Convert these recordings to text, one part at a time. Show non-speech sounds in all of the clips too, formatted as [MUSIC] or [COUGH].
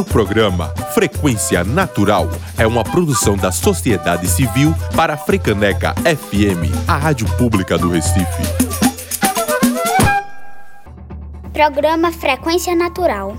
O programa Frequência Natural é uma produção da sociedade civil para a Frecaneca FM, a rádio pública do Recife. Programa Frequência Natural,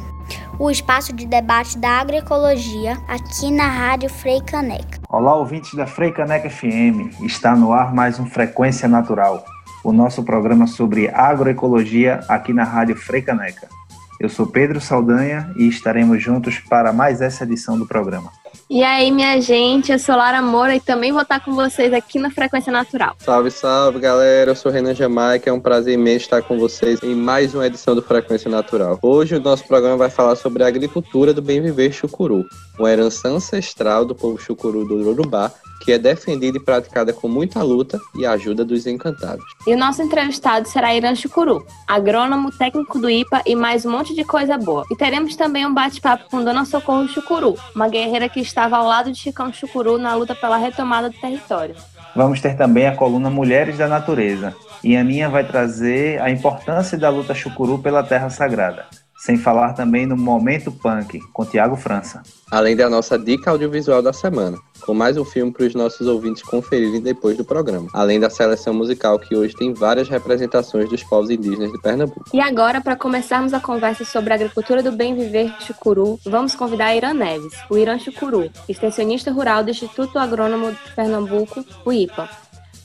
o espaço de debate da agroecologia aqui na Rádio Freicaneca. Olá, ouvintes da Freicaneca FM. Está no ar mais um Frequência Natural, o nosso programa sobre agroecologia aqui na Rádio Freicaneca. Eu sou Pedro Saldanha e estaremos juntos para mais essa edição do programa. E aí, minha gente, eu sou Lara Moura e também vou estar com vocês aqui na Frequência Natural. Salve, salve, galera. Eu sou Renan Jamaica. É um prazer imenso estar com vocês em mais uma edição do Frequência Natural. Hoje o nosso programa vai falar sobre a agricultura do bem viver chucuru, uma herança ancestral do povo chucuru do Urubá que é defendida e praticada com muita luta e ajuda dos encantados. E o nosso entrevistado será Irã Chucuru, agrônomo, técnico do IPA e mais um monte de coisa boa. E teremos também um bate-papo com Dona Socorro Chucuru, uma guerreira que estava ao lado de Chicão Chucuru na luta pela retomada do território. Vamos ter também a coluna Mulheres da Natureza, e a Aninha vai trazer a importância da luta chucuru pela terra sagrada sem falar também no Momento Punk, com Tiago França. Além da nossa dica audiovisual da semana, com mais um filme para os nossos ouvintes conferirem depois do programa. Além da seleção musical, que hoje tem várias representações dos povos indígenas de Pernambuco. E agora, para começarmos a conversa sobre a agricultura do bem viver Chucuru, vamos convidar a Irã Neves, o Irã Chucuru, extensionista rural do Instituto Agrônomo de Pernambuco, o IPA.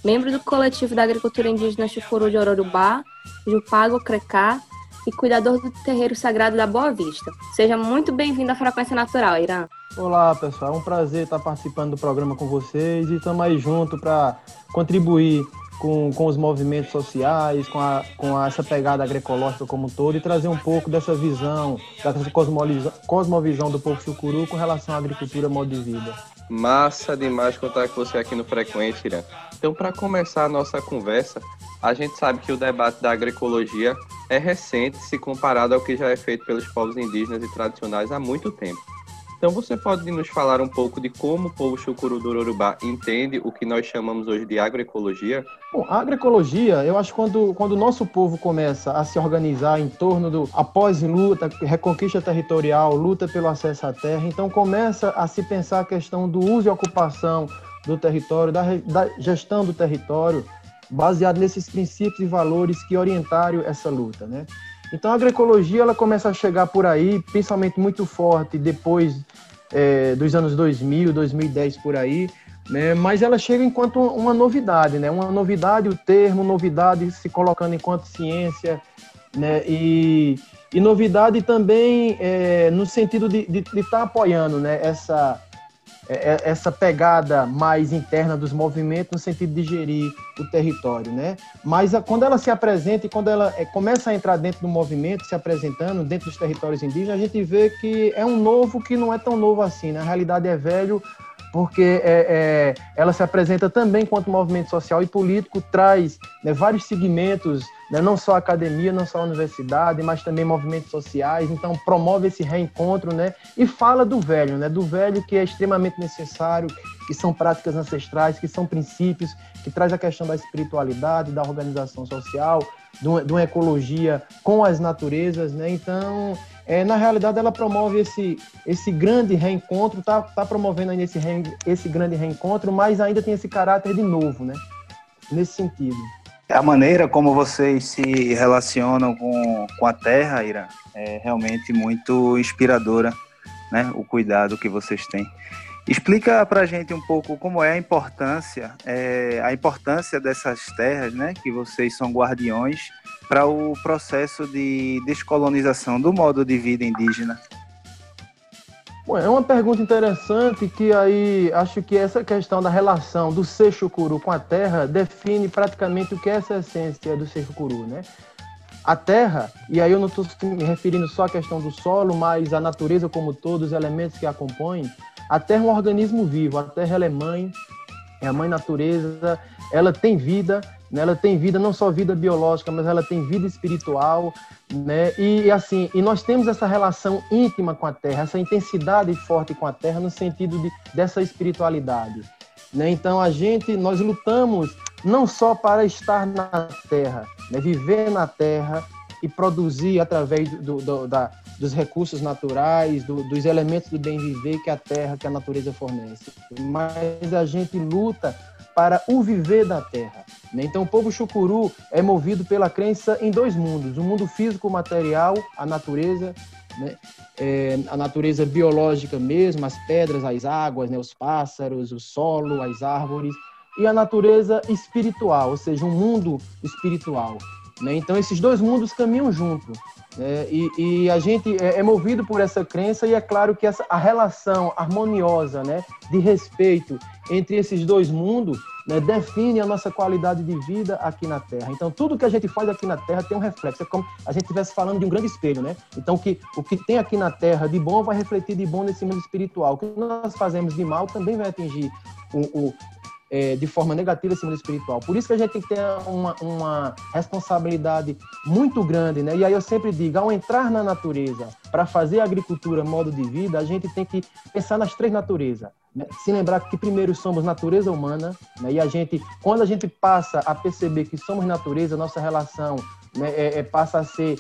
Membro do coletivo da agricultura indígena Chucuru de Ororubá, Jupago Crecá e cuidador do terreiro sagrado da Boa Vista. Seja muito bem-vindo à Frequência Natural, Irã. Olá, pessoal. É um prazer estar participando do programa com vocês e estamos aí junto para contribuir com, com os movimentos sociais, com, a, com a, essa pegada agroecológica como um todo e trazer um pouco dessa visão, dessa cosmovisão do povo chucuru com relação à agricultura modo de vida. Massa demais contar com você aqui no Frequente, Irã. Então, para começar a nossa conversa, a gente sabe que o debate da agroecologia é recente se comparado ao que já é feito pelos povos indígenas e tradicionais há muito tempo. Então você pode nos falar um pouco de como o povo chucuru do Urubá entende o que nós chamamos hoje de agroecologia? Bom, a agroecologia, eu acho que quando, quando o nosso povo começa a se organizar em torno do após luta, reconquista territorial, luta pelo acesso à terra, então começa a se pensar a questão do uso e ocupação do território, da, da gestão do território, baseado nesses princípios e valores que orientaram essa luta, né? Então a agroecologia ela começa a chegar por aí, principalmente muito forte depois é, dos anos 2000, 2010 por aí, né? Mas ela chega enquanto uma novidade, né? Uma novidade, o termo novidade se colocando enquanto ciência, né? E, e novidade também é, no sentido de estar tá apoiando, né? Essa essa pegada mais interna dos movimentos no sentido de gerir o território, né? Mas a, quando ela se apresenta e quando ela é, começa a entrar dentro do movimento, se apresentando dentro dos territórios indígenas, a gente vê que é um novo que não é tão novo assim, na realidade é velho porque é, é, ela se apresenta também enquanto movimento social e político, traz né, vários segmentos, né, não só academia, não só universidade, mas também movimentos sociais, então promove esse reencontro né, e fala do velho, né, do velho que é extremamente necessário, que são práticas ancestrais, que são princípios, que traz a questão da espiritualidade, da organização social, de uma, de uma ecologia com as naturezas, né, então é, na realidade ela promove esse, esse grande reencontro, tá, tá promovendo aí esse, re, esse grande reencontro, mas ainda tem esse caráter de novo, né? Nesse sentido. A maneira como vocês se relacionam com, com a terra, Ira, é realmente muito inspiradora, né? O cuidado que vocês têm. Explica para a gente um pouco como é a importância, é, a importância dessas terras, né? Que vocês são guardiões para o processo de descolonização do modo de vida indígena? Bom, é uma pergunta interessante que aí acho que essa questão da relação do ser chucuru com a terra define praticamente o que é essa essência do ser chucuru, né? A terra, e aí eu não estou me referindo só à questão do solo, mas a natureza como todos, os elementos que a compõem, a terra é um organismo vivo, a terra é mãe, é a mãe natureza, ela tem vida, né? Ela tem vida, não só vida biológica, mas ela tem vida espiritual, né? E assim, e nós temos essa relação íntima com a Terra, essa intensidade forte com a Terra no sentido de, dessa espiritualidade, né? Então a gente, nós lutamos não só para estar na Terra, né? viver na Terra e produzir através do, do, da, dos recursos naturais, do, dos elementos do bem viver que a terra, que a natureza fornece. Mas a gente luta para o viver da terra. Né? Então, o povo chucuru é movido pela crença em dois mundos: o mundo físico, material, a natureza, né? é, a natureza biológica mesmo, as pedras, as águas, né? os pássaros, o solo, as árvores, e a natureza espiritual, ou seja, um mundo espiritual. Né? Então, esses dois mundos caminham juntos. Né? E, e, a gente é, é, movido por essa crença, e é claro que essa, a relação harmoniosa né, de respeito entre esses dois mundos né, define a nossa qualidade de vida aqui na Terra. Então, tudo que a gente faz aqui na Terra tem um reflexo. É como a gente estivesse falando de um grande espelho, né? Então, que, o que tem aqui na Terra de bom vai refletir de bom nesse mundo espiritual. O que nós fazemos de mal também vai atingir o, o, é, de forma negativa esse mundo espiritual. Por isso que a gente tem que ter uma, uma responsabilidade muito grande, né? E aí eu sempre digo, ao entrar na natureza para fazer agricultura modo de vida, a gente tem que pensar nas três naturezas. Né? Se lembrar que primeiro somos natureza humana, né? e a gente, quando a gente passa a perceber que somos natureza, nossa relação né, é, é, passa a ser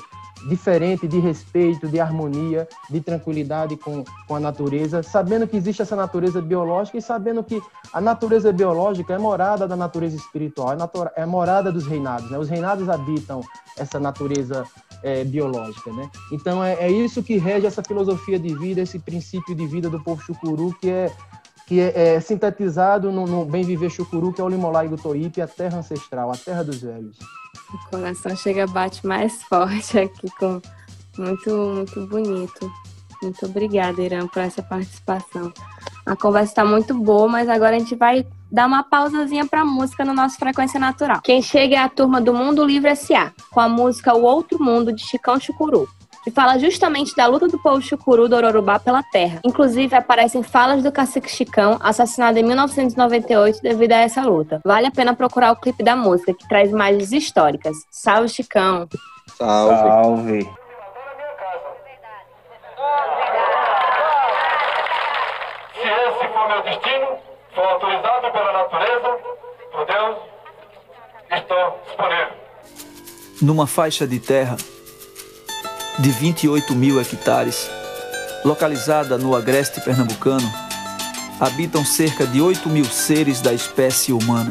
diferente de respeito, de harmonia, de tranquilidade com, com a natureza, sabendo que existe essa natureza biológica e sabendo que a natureza biológica é morada da natureza espiritual, é, é morada dos reinados. Né? Os reinados habitam essa natureza é, biológica. Né? Então é, é isso que rege essa filosofia de vida, esse princípio de vida do povo chucuru, que é que é, é sintetizado no, no, Bem Viver Chucuru, que é o Limolai do Toípe, a terra ancestral, a terra dos velhos. O coração chega bate mais forte aqui, com muito, muito bonito. Muito obrigada, Irã, por essa participação. A conversa está muito boa, mas agora a gente vai dar uma pausazinha para música no nosso Frequência Natural. Quem chega é a turma do Mundo Livre S.A., com a música O Outro Mundo, de Chicão Chucuru e fala justamente da luta do povo chucuru do Ororubá pela terra. Inclusive, aparecem falas do cacique Chicão, assassinado em 1998 devido a essa luta. Vale a pena procurar o clipe da música, que traz imagens históricas. Salve, Chicão! Salve! Salve! Se esse for meu destino, for autorizado pela natureza, por Deus, estou disponível. Numa faixa de terra de 28 mil hectares, localizada no agreste pernambucano, habitam cerca de 8 mil seres da espécie humana.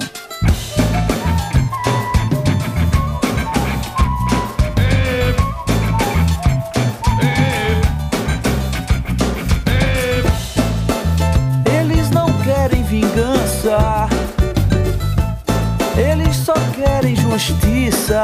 Eles não querem vingança, eles só querem justiça,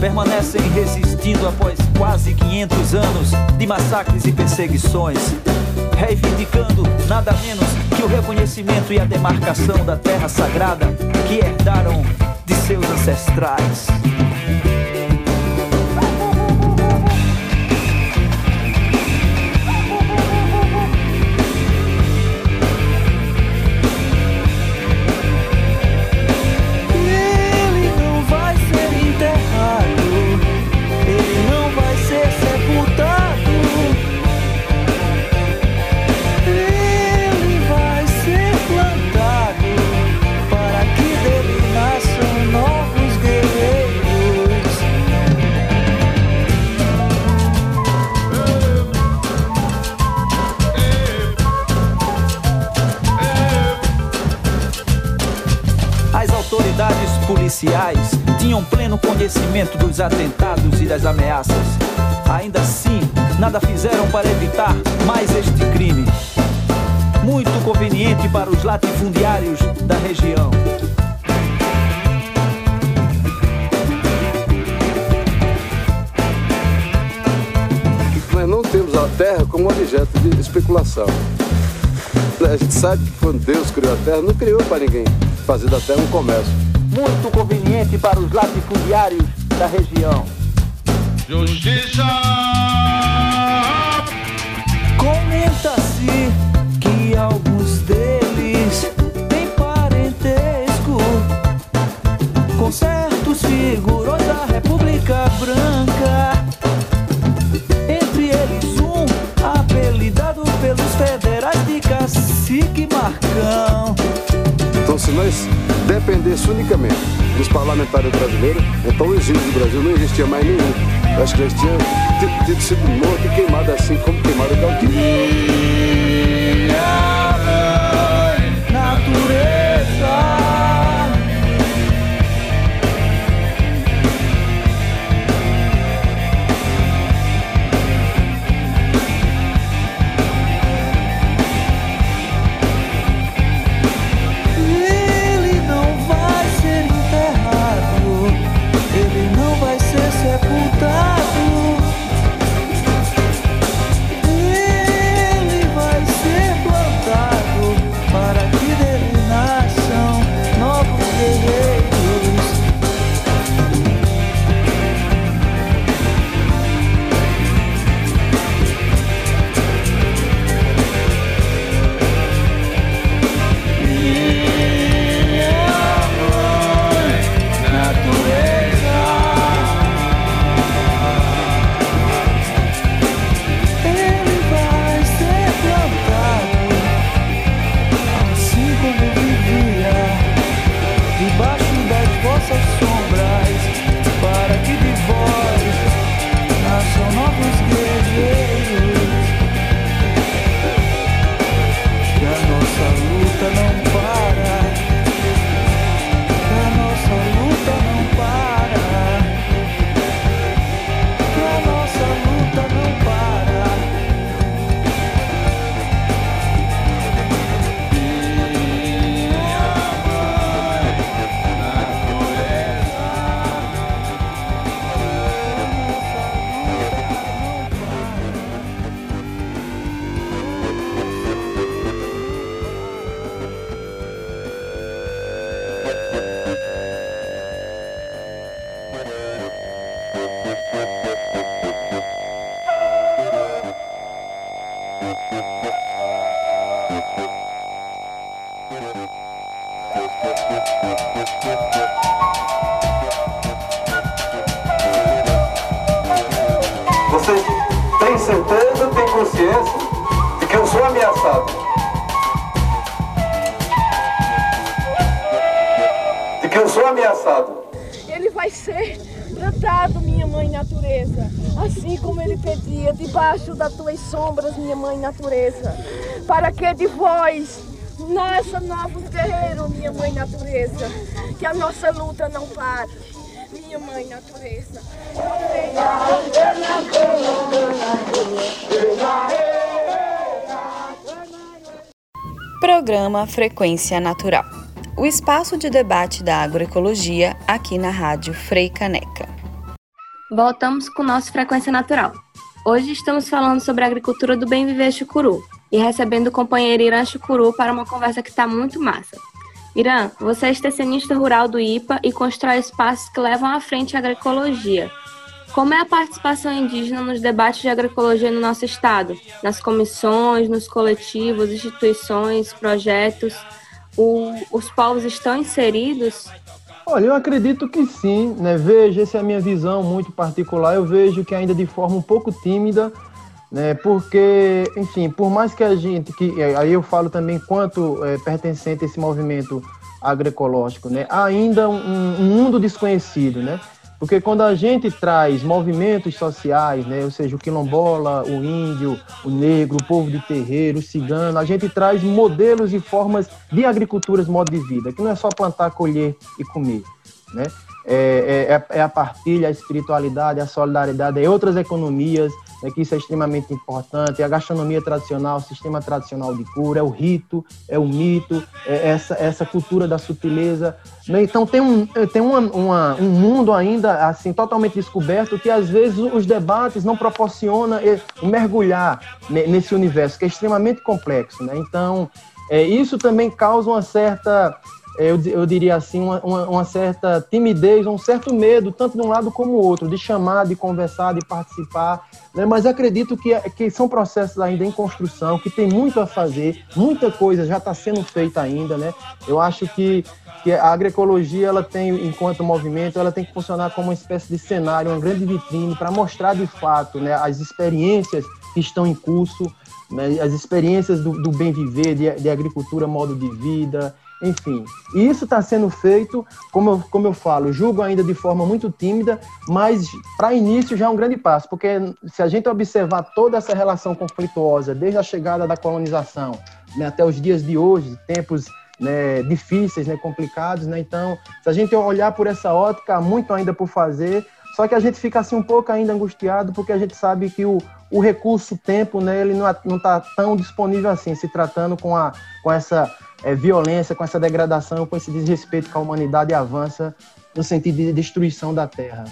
permanecem resistindo após quase 500 anos de massacres e perseguições, reivindicando nada menos que o reconhecimento e a demarcação da terra sagrada que herdaram de seus ancestrais. Policiais tinham pleno conhecimento dos atentados e das ameaças. Ainda assim, nada fizeram para evitar mais este crime. Muito conveniente para os latifundiários da região. Nós não temos a terra como objeto de especulação. A gente sabe que quando Deus criou a terra, não criou para ninguém fazer da terra um comércio muito conveniente para os latifundiários da região. Justiça. Comenta-se que alguns deles têm parentesco com certos figurões da República Branca. Entre eles um apelidado pelos federais de cacique Marcão. Então, se nós dependesse unicamente dos parlamentares brasileiros, então o exílio do Brasil não existia mais nenhum. Acho que eles tinham tido, sido morto e queimado assim como queimaram o Galdino. Sombras, minha mãe natureza, para que de vós nasça novos guerreiros, minha mãe natureza, que a nossa luta não pare, minha mãe natureza. Programa Frequência Natural. O espaço de debate da agroecologia aqui na Rádio Frei Caneca. Voltamos com nosso Frequência Natural. Hoje estamos falando sobre a agricultura do bem viver chucuru e recebendo o companheiro Irã Chucuru para uma conversa que está muito massa. Irã, você é extensionista rural do IPA e constrói espaços que levam à frente a agroecologia. Como é a participação indígena nos debates de agroecologia no nosso estado? Nas comissões, nos coletivos, instituições, projetos? O- os povos estão inseridos? Olha, eu acredito que sim, né? Vejo, essa é a minha visão muito particular. Eu vejo que ainda de forma um pouco tímida, né? Porque, enfim, por mais que a gente, que é, aí eu falo também quanto é, pertencente a esse movimento agroecológico, né? Há ainda um, um mundo desconhecido, né? Porque quando a gente traz movimentos sociais, né, ou seja, o quilombola, o índio, o negro, o povo de terreiro, o cigano, a gente traz modelos e formas de agricultura, modo de vida, que não é só plantar, colher e comer, né? É, é- é a partilha, a espiritualidade, a solidariedade, é outras economias, né, que isso é extremamente importante, é a gastronomia tradicional, o sistema tradicional de cura, é o rito, é o mito, é essa, essa cultura da sutileza. né? Então tem, um, tem uma, uma- um mundo ainda assim totalmente descoberto que às vezes os debates não proporcionam eh, mergulhar ne- nesse universo que é extremamente complexo. Né? Então é, isso também causa uma certa eu, eu diria assim, uma, uma, uma, certa timidez, um certo medo, tanto de um lado como do outro, de chamar, de conversar, de participar. Né? Mas acredito que, que são processos ainda em construção, que tem muito a fazer, muita coisa já está sendo feita ainda. Né? Eu acho que, que a agroecologia, ela tem, enquanto movimento, ela tem que funcionar como uma espécie de cenário, uma grande vitrine para mostrar de fato né, as experiências que estão em curso, né, as experiências do, do bem viver, de, de agricultura, modo de vida, enfim, isso está sendo feito, como eu, como eu falo, julgo ainda de forma muito tímida, mas para início já é um grande passo, porque se a gente observar toda essa relação conflituosa, desde a chegada da colonização né, até os dias de hoje, tempos né, difíceis, né, complicados, né, então, se a gente olhar por essa ótica, há muito ainda por fazer, só que a gente fica assim um pouco ainda angustiado, porque a gente sabe que o, o recurso tempo, né, ele não está tão disponível assim, se tratando com, a, com essa é, violência, com essa degradação, com esse desrespeito que a humanidade avança no sentido de destruição da Terra.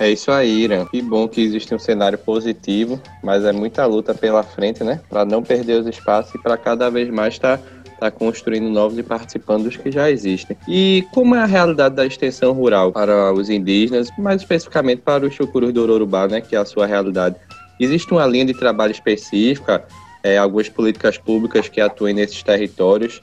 É isso aí, Irã. Que bom que existe um cenário positivo, mas é muita luta pela frente, né? Para não perder os espaços e para cada vez mais estar tá, tá construindo novos e participando dos que já existem. E como é a realidade da extensão rural para os indígenas, mais especificamente para os chucurus do Urubá, né? Que é a sua realidade. Existe uma linha de trabalho específica, é, algumas políticas públicas que atuem nesses territórios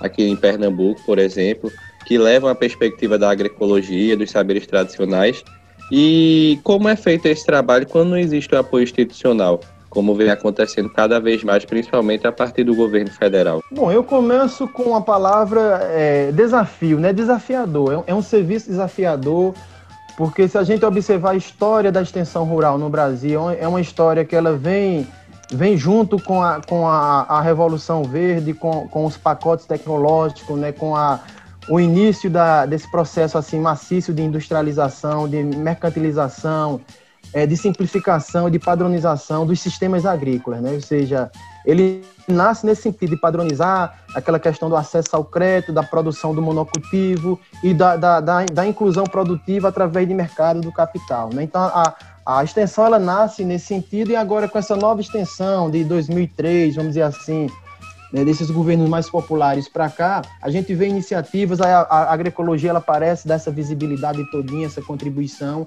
aqui em Pernambuco, por exemplo, que levam a perspectiva da agroecologia, dos saberes tradicionais. E como é feito esse trabalho quando não existe o apoio institucional? Como vem acontecendo cada vez mais, principalmente a partir do governo federal? Bom, eu começo com a palavra é, desafio, né? Desafiador. É um, é serviço desafiador, porque se a gente observar a história da extensão rural no Brasil, é uma história que ela vem vem junto com a, com a, a Revolução Verde, com, com os pacotes tecnológicos, né, com a, o início da, desse processo assim maciço de industrialização, de mercantilização, é, de simplificação, de padronização dos sistemas agrícolas, né? ou seja, ele nasce nesse sentido de padronizar aquela questão do acesso ao crédito, da produção do monocultivo e da, da, da, da inclusão produtiva através de mercado do capital. Né? Então, a, a extensão ela nasce nesse sentido e agora com essa nova extensão de 2003, vamos dizer assim, né, desses governos mais populares para cá, a gente vê iniciativas, a, a, agroecologia ela parece dessa visibilidade todinha, essa contribuição,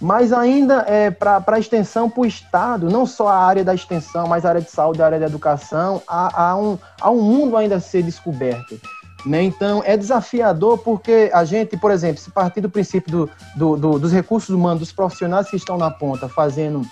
mas ainda é, para a extensão para o Estado, não só a área da extensão, mas a área de saúde, a área da educação, há, há, um, há um mundo ainda a ser descoberto. Né? Então, é desafiador porque a gente, por exemplo, se partir do princípio do, do, do, dos recursos humanos, dos profissionais que estão na ponta fazendo,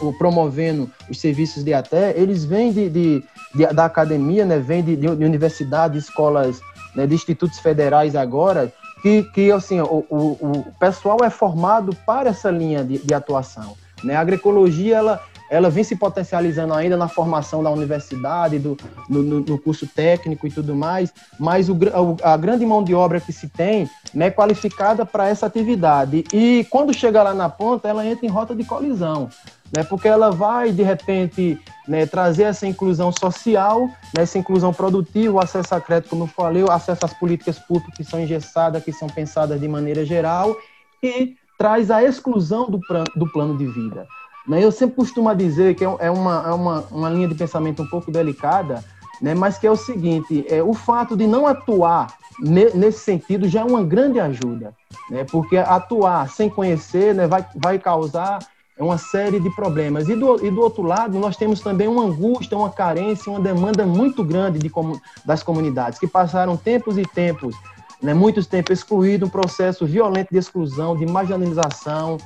ou promovendo os serviços de até, eles vêm de, de, de da academia, né? vêm de, de, universidades, escolas, né? de institutos federais agora, que, que assim, o, o, o pessoal é formado para essa linha de, de atuação. Né? A agroecologia, ela, ela vem se potencializando ainda na formação da universidade, do, no, no curso técnico e tudo mais, mas o, a grande mão de obra que se tem né, é qualificada para essa atividade. E quando chega lá na ponta, ela entra em rota de colisão, né, porque ela vai, de repente, né, trazer essa inclusão social, né, essa inclusão produtiva, acesso a crédito, como eu falei, acesso às políticas públicas que são engessadas, que são pensadas de maneira geral, e traz a exclusão do, do plano de vida. Né? Eu sempre costumo dizer que é, é uma, é uma, uma linha de pensamento um pouco delicada, né? mas que é o seguinte, é, o fato de não atuar nesse sentido já é uma grande ajuda, né? porque atuar sem conhecer né, vai, vai causar uma série de problemas. E do, e do outro lado, nós temos também uma angústia, uma carência, uma demanda muito grande de, das comunidades, que passaram tempos e tempos, né, muitos tempos excluídos, um processo violento de exclusão, de marginalização,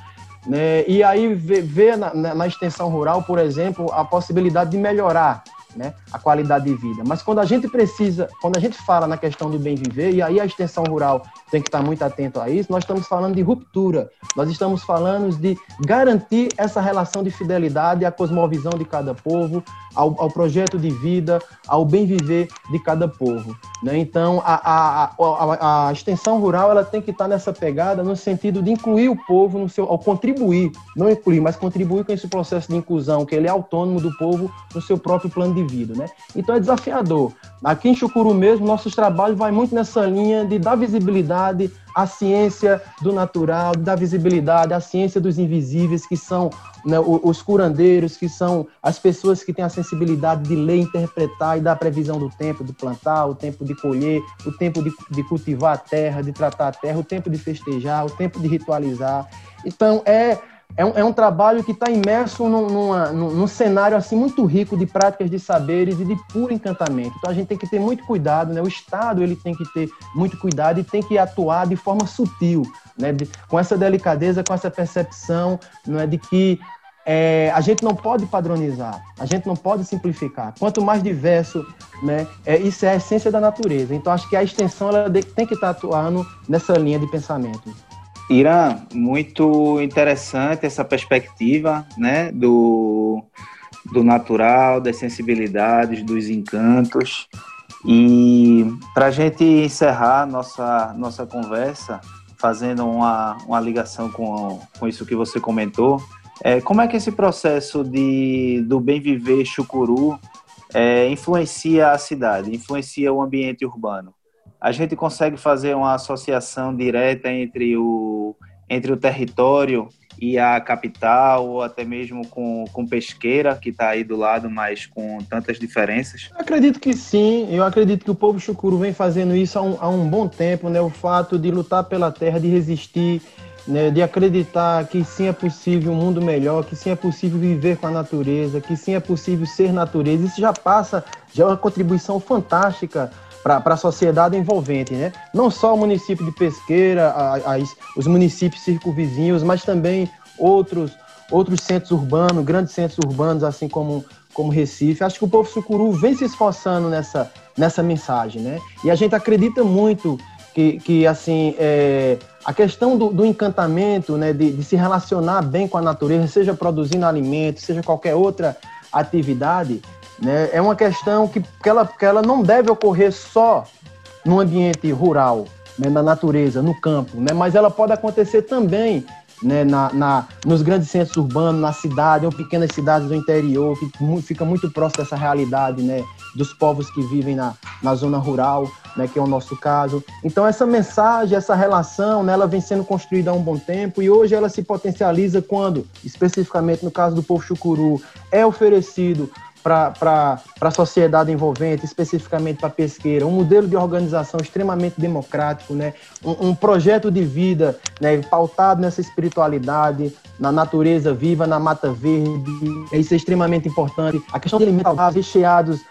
né? E aí ver na, na, extensão rural, por exemplo, a possibilidade de melhorar né, a qualidade de vida. Mas quando a gente precisa, quando a gente fala na questão do bem viver, e aí a extensão rural tem que estar muito atento a isso, nós estamos falando de ruptura, nós estamos falando de garantir essa relação de fidelidade à cosmovisão de cada povo, ao, ao projeto de vida, ao bem viver de cada povo. Né? Então, a, a, a, a, extensão rural ela tem que estar nessa pegada no sentido de incluir o povo no seu, ao contribuir, não incluir, mas contribuir com esse processo de inclusão, que ele é autônomo do povo no seu próprio plano de indivíduo, né? Então é desafiador. Aqui em Chucuru mesmo, nossos trabalhos vai muito nessa linha de dar visibilidade à ciência do natural, de dar visibilidade à ciência dos invisíveis, que são né, os curandeiros, que são as pessoas que têm a sensibilidade de ler, interpretar e dar previsão do tempo de plantar, o tempo de colher, o tempo de, de cultivar a terra, de tratar a terra, o tempo de festejar, o tempo de ritualizar. Então, é é um, é um trabalho que está imerso num, numa, num, cenário assim muito rico de práticas de saberes e de puro encantamento. Então a gente tem que ter muito cuidado, né? O Estado ele tem que ter muito cuidado e tem que atuar de forma sutil, né? De, com essa delicadeza, com essa percepção, não é de que é, a gente não pode padronizar, a gente não pode simplificar. Quanto mais diverso, né, é, isso é a essência da natureza. Então acho que a extensão ela tem que estar atuando nessa linha de pensamento. Irã, muito interessante essa perspectiva né, do, do natural, das sensibilidades, dos encantos. E para a gente encerrar nossa, nossa conversa, fazendo uma, uma ligação com, com isso que você comentou, é, como é que esse processo de, do bem viver chucuru é, influencia a cidade, influencia o ambiente urbano? A gente consegue fazer uma associação direta entre o, entre o território e a capital, ou até mesmo com, com Pesqueira, que está aí do lado, mas com tantas diferenças? Eu acredito que sim, eu acredito que o povo chucuru vem fazendo isso há um, há um bom tempo, né? o fato de lutar pela terra, de resistir, né? de acreditar que sim é possível um mundo melhor, que sim é possível viver com a natureza, que sim é possível ser natureza, isso já passa, já é uma contribuição fantástica para a sociedade envolvente, né? Não só o município de Pesqueira, as, os municípios circunvizinhos, mas também outros outros centros urbanos, grandes centros urbanos, assim como como Recife. Acho que o povo sucuru vem se esforçando nessa nessa mensagem, né? E a gente acredita muito que, que assim é, a questão do, do encantamento, né, de, de se relacionar bem com a natureza, seja produzindo alimentos, seja qualquer outra atividade, né? É uma questão que, que, ela, que ela não deve ocorrer só no ambiente rural, né, na natureza, no campo, né? mas ela pode acontecer também né, na, na, nos grandes centros urbanos, na cidade, ou pequenas cidades do interior, que fica muito próximo dessa realidade né, dos povos que vivem na, na zona rural, né, que é o nosso caso. Então, essa mensagem, essa relação, né, ela vem sendo construída há um bom tempo e hoje ela se potencializa quando, especificamente no caso do povo chucuru, é oferecido para a sociedade envolvente, especificamente para a pesqueira, um modelo de organização extremamente democrático, né? um, um projeto de vida né? pautado nessa espiritualidade, na natureza viva, na mata verde, isso é extremento importante. A questão de alimentos recheados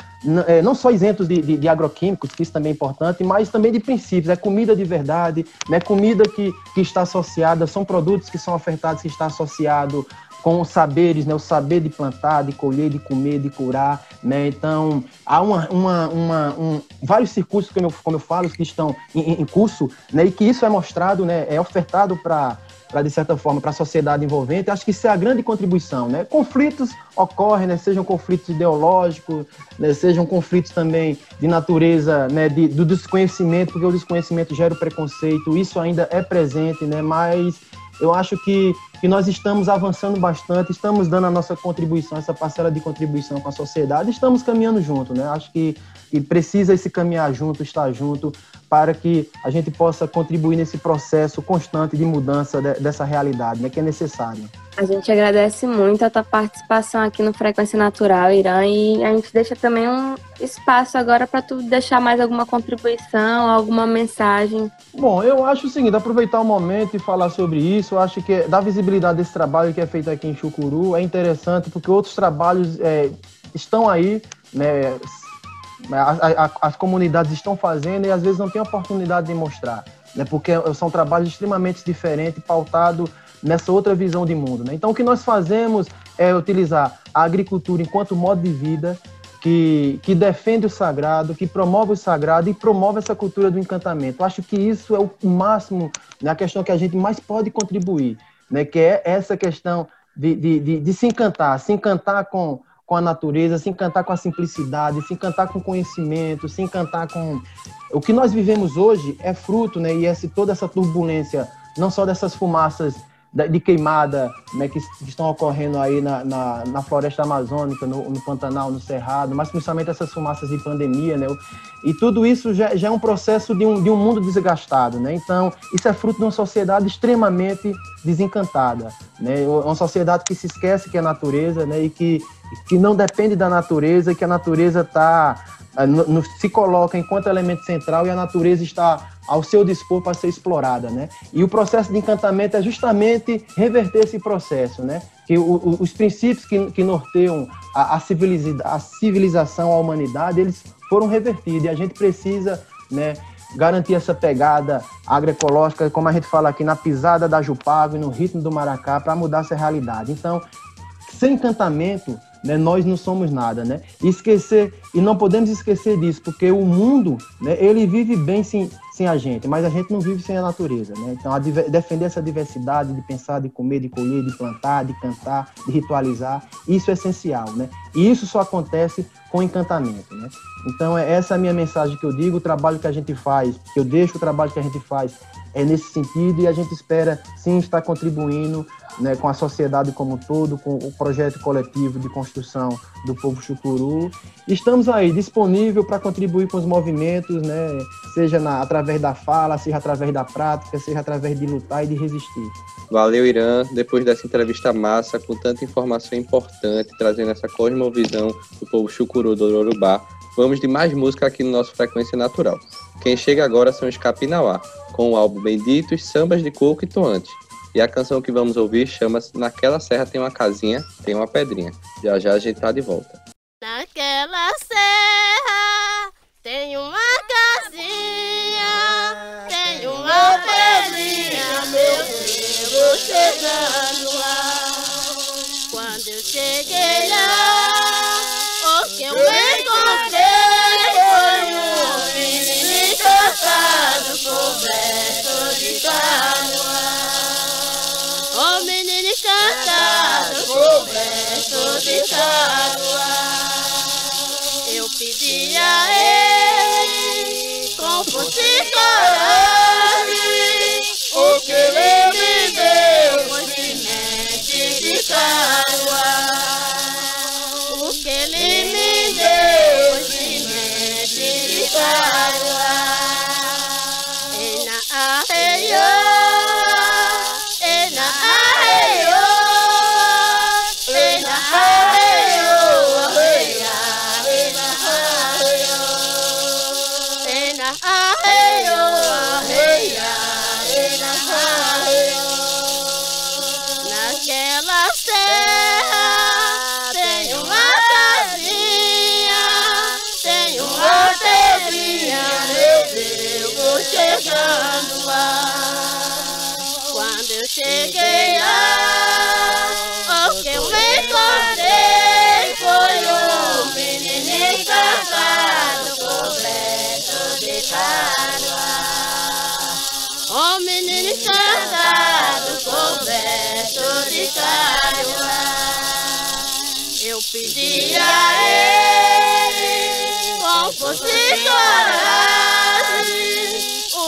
é, não só isentos de, de, de, agroquímicos, que isso também é importante, mas também de princípios. É comida de verdade, né? comida que, que está associada, são produtos que são ofertados que está associado com os saberes, né, o saber de plantar, de colher, de comer, de curar, né? Então há uma, uma, uma um, vários circuitos como eu, como eu falo que estão em, em, curso, né? E que isso é mostrado, né? É ofertado para para de certa forma para a sociedade envolvente, acho que isso é a grande contribuição, né? Conflitos ocorrem, né? Sejam conflitos ideológicos, né? sejam conflitos também de natureza, né? De, do desconhecimento, porque o desconhecimento gera o preconceito, isso ainda é presente, né? Mas eu acho que, que nós estamos avançando bastante, estamos dando a nossa contribuição, essa parcela de contribuição com a sociedade, estamos caminhando junto, né? Acho que, que precisa esse caminhar junto, estar junto, para que a gente possa contribuir nesse processo constante de mudança de, dessa realidade, né, que é necessário. A gente agradece muito a tua participação aqui no Frequência Natural, Irã, e a gente deixa também um espaço agora para tu deixar mais alguma contribuição, alguma mensagem. Bom, eu acho o seguinte, aproveitar o momento e falar sobre isso, eu acho que dar visibilidade desse trabalho que é feito aqui em Chucuru é interessante, porque outros trabalhos é, estão aí, né, as comunidades estão fazendo e às vezes não tem oportunidade de mostrar, né? Porque são trabalhos extremamente diferentes, pautados nessa outra visão de mundo, né? Então o que nós fazemos é utilizar a agricultura enquanto modo de vida que, que defende o sagrado, que promove o sagrado e promove essa cultura do encantamento. Eu acho que isso é o máximo, né, a questão que a gente mais pode contribuir, né? Que é essa questão de, de, de, de se encantar, se encantar com com a natureza, se encantar com a simplicidade, se encantar com o conhecimento, se encantar com o que nós vivemos hoje é fruto, né? E esse, toda essa turbulência, não só dessas fumaças de queimada né, que estão ocorrendo aí na, na, na floresta amazônica, no, no, Pantanal, no Cerrado, mas principalmente essas fumaças de pandemia, né? E tudo isso já, já é um processo de um, de um mundo desgastado, né? Então, isso é fruto de uma sociedade extremamente desencantada, né? Uma sociedade que se esquece que é natureza, né? E que, que não depende da natureza, que a natureza está eh, se coloca enquanto elemento central e a natureza está ao seu dispor para ser explorada, né? E o processo de encantamento é justamente reverter esse processo, né? Que o, o, os princípios que, que norteiam a, a, civiliza, a civilização, a humanidade, eles foram revertidos e a gente precisa, né? Garantir essa pegada agroecológica, como a gente fala aqui, na pisada da Jupago e no ritmo do Maracá, para mudar essa realidade. Então, sem encantamento, né, nós não somos nada, né? Esquecer e não podemos esquecer disso, porque o mundo, né, ele vive bem sem, sem a gente, mas a gente não vive sem a natureza, né? Então, a, defender essa diversidade de pensar, de comer, de colher, de plantar, de cantar, de ritualizar, isso é essencial, né? E isso só acontece com encantamento, né? Então, é essa a minha mensagem que eu digo, o trabalho que a gente faz, que eu deixo o trabalho que a gente faz é nesse sentido e a gente espera sim estar contribuindo né, com a sociedade como um todo, com o projeto coletivo de construção do povo chucuru. Estamos aí disponível para contribuir com os movimentos, né, seja na, através da fala, seja através da prática, seja através de lutar e de resistir. Valeu, Irã. Depois dessa entrevista massa, com tanta informação importante, trazendo essa cosmovisão do povo chucuru do Urubá, vamos de mais música aqui no nosso Frequência Natural. Quem chega agora são os Capinauá, com o álbum Benditos, Sambas de Coco e Toante. E a canção que vamos ouvir chama-se Naquela Serra Tem uma Casinha, Tem uma Pedrinha. Já já a gente tá de volta. Naquela serra tem uma casinha, tem uma pedrinha, meu vou chegando coberto de canoa. Eu pedi a ele chegando lá. Quando eu cheguei lá, o que eu encontrei foi um menino encantado, coberto de canoa. O menino encantado, coberto de canoa. Eu pedi a ele com força e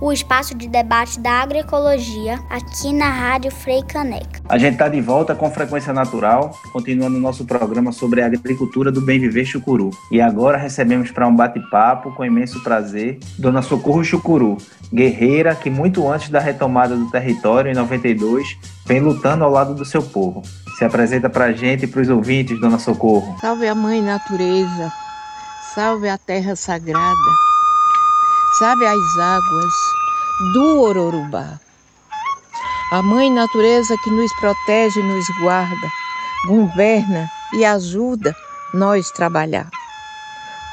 o espaço de debate da agroecologia aqui na Rádio Frei Caneca. A gente está de volta com Frequência Natural, continuando o nosso programa sobre a agricultura do bem viver chucuru. E agora recebemos para um bate-papo com imenso prazer Dona Socorro Chucuru, guerreira que muito antes da retomada do território em 92 vem lutando ao lado do seu povo. Se apresenta para a gente e para os ouvintes, Dona Socorro. Salve a Mãe Natureza, salve a Terra Sagrada sabe as águas do Ororubá. A Mãe Natureza que nos protege nos guarda, governa e ajuda nós trabalhar.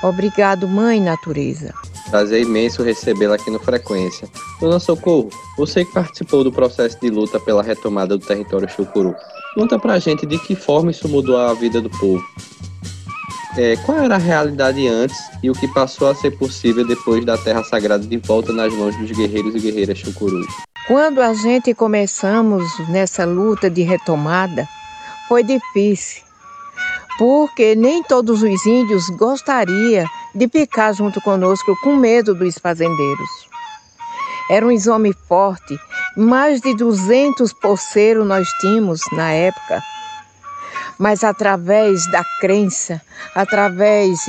Obrigado, Mãe Natureza. Prazer imenso recebê-la aqui no Frequência. Dona Socorro, você que participou do processo de luta pela retomada do território chucuru, conta pra gente de que forma isso mudou a vida do povo é, qual era a realidade antes e o que passou a ser possível depois da Terra Sagrada de volta nas mãos dos guerreiros e guerreiras chucurus? Quando a gente começamos nessa luta de retomada, foi difícil, porque nem todos os índios gostariam de ficar junto conosco com medo dos fazendeiros. Era um homem forte, mais de 200 poceiros nós tínhamos na época. Mas através da crença, através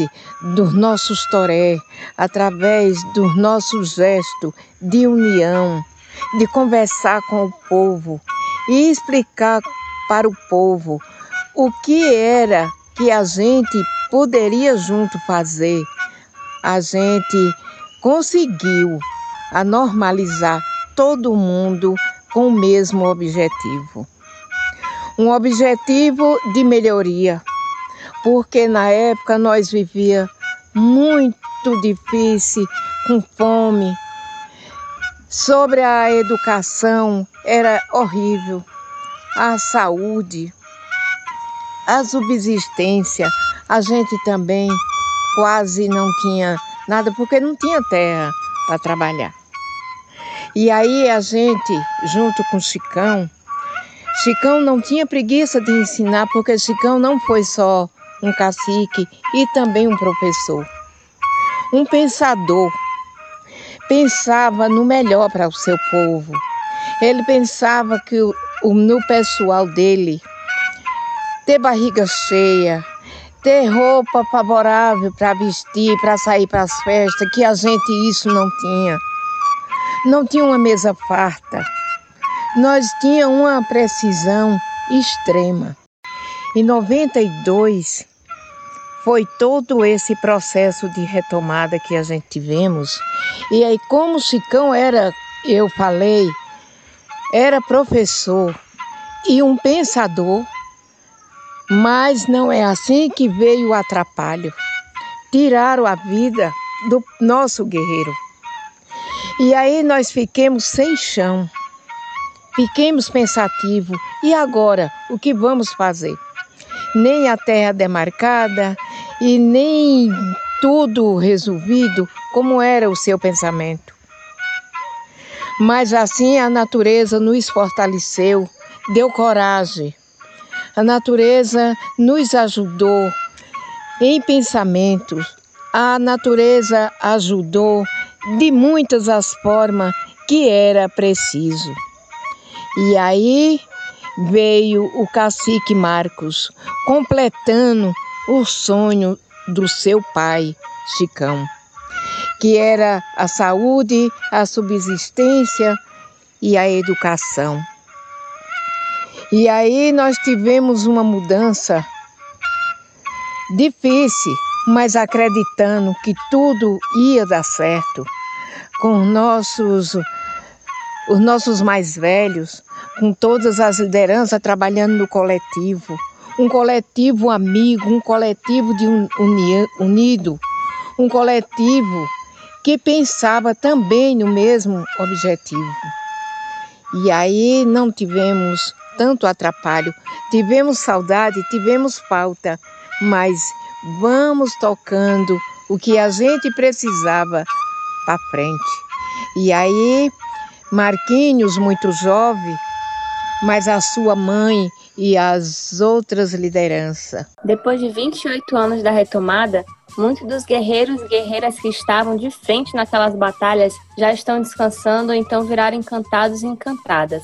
dos nossos toré, através do nosso gesto de união, de conversar com o povo e explicar para o povo o que era que a gente poderia junto fazer, a gente conseguiu a normalizar todo mundo com o mesmo objetivo. Um objetivo de melhoria, porque na época nós vivia muito difícil, com fome. Sobre a educação era horrível, a saúde, a subsistência, a gente também quase não tinha nada porque não tinha terra para trabalhar. E aí a gente, junto com Chicão, Chicão não tinha preguiça de ensinar, porque Chicão não foi só um cacique e também um professor. Um pensador. Pensava no melhor para o seu povo. Ele pensava que o, no pessoal dele ter barriga cheia, ter roupa favorável para vestir, para sair para as festas, que a gente isso não tinha. Não tinha uma mesa farta. Nós tinha uma precisão extrema. Em 92 foi todo esse processo de retomada que a gente tivemos. E aí como Chicão era, eu falei, era professor e um pensador, mas não é assim que veio o atrapalho. Tiraram a vida do nosso guerreiro. E aí nós fiquemos sem chão. Fiquemos pensativos. E agora, o que vamos fazer? Nem a terra demarcada e nem tudo resolvido como era o seu pensamento. Mas assim a natureza nos fortaleceu, deu coragem a natureza nos ajudou em pensamentos, a natureza ajudou de muitas as formas que era preciso. E aí veio o cacique Marcos, completando o sonho do seu pai, Chicão, que era a saúde, a subsistência e a educação. E aí nós tivemos uma mudança difícil, mas acreditando que tudo ia dar certo. Com nossos os nossos mais velhos, com todas as lideranças trabalhando no coletivo, um coletivo amigo, um coletivo de un, uni, unido, um coletivo que pensava também no mesmo objetivo. E aí não tivemos tanto atrapalho. Tivemos saudade, tivemos falta, mas vamos tocando o que a gente precisava para frente. E aí, Marquinhos, muito jovem, mas a sua mãe e as outras lideranças. Depois de 28 anos da retomada, muitos dos guerreiros e guerreiras que estavam de frente naquelas batalhas já estão descansando ou então viraram encantados e encantadas.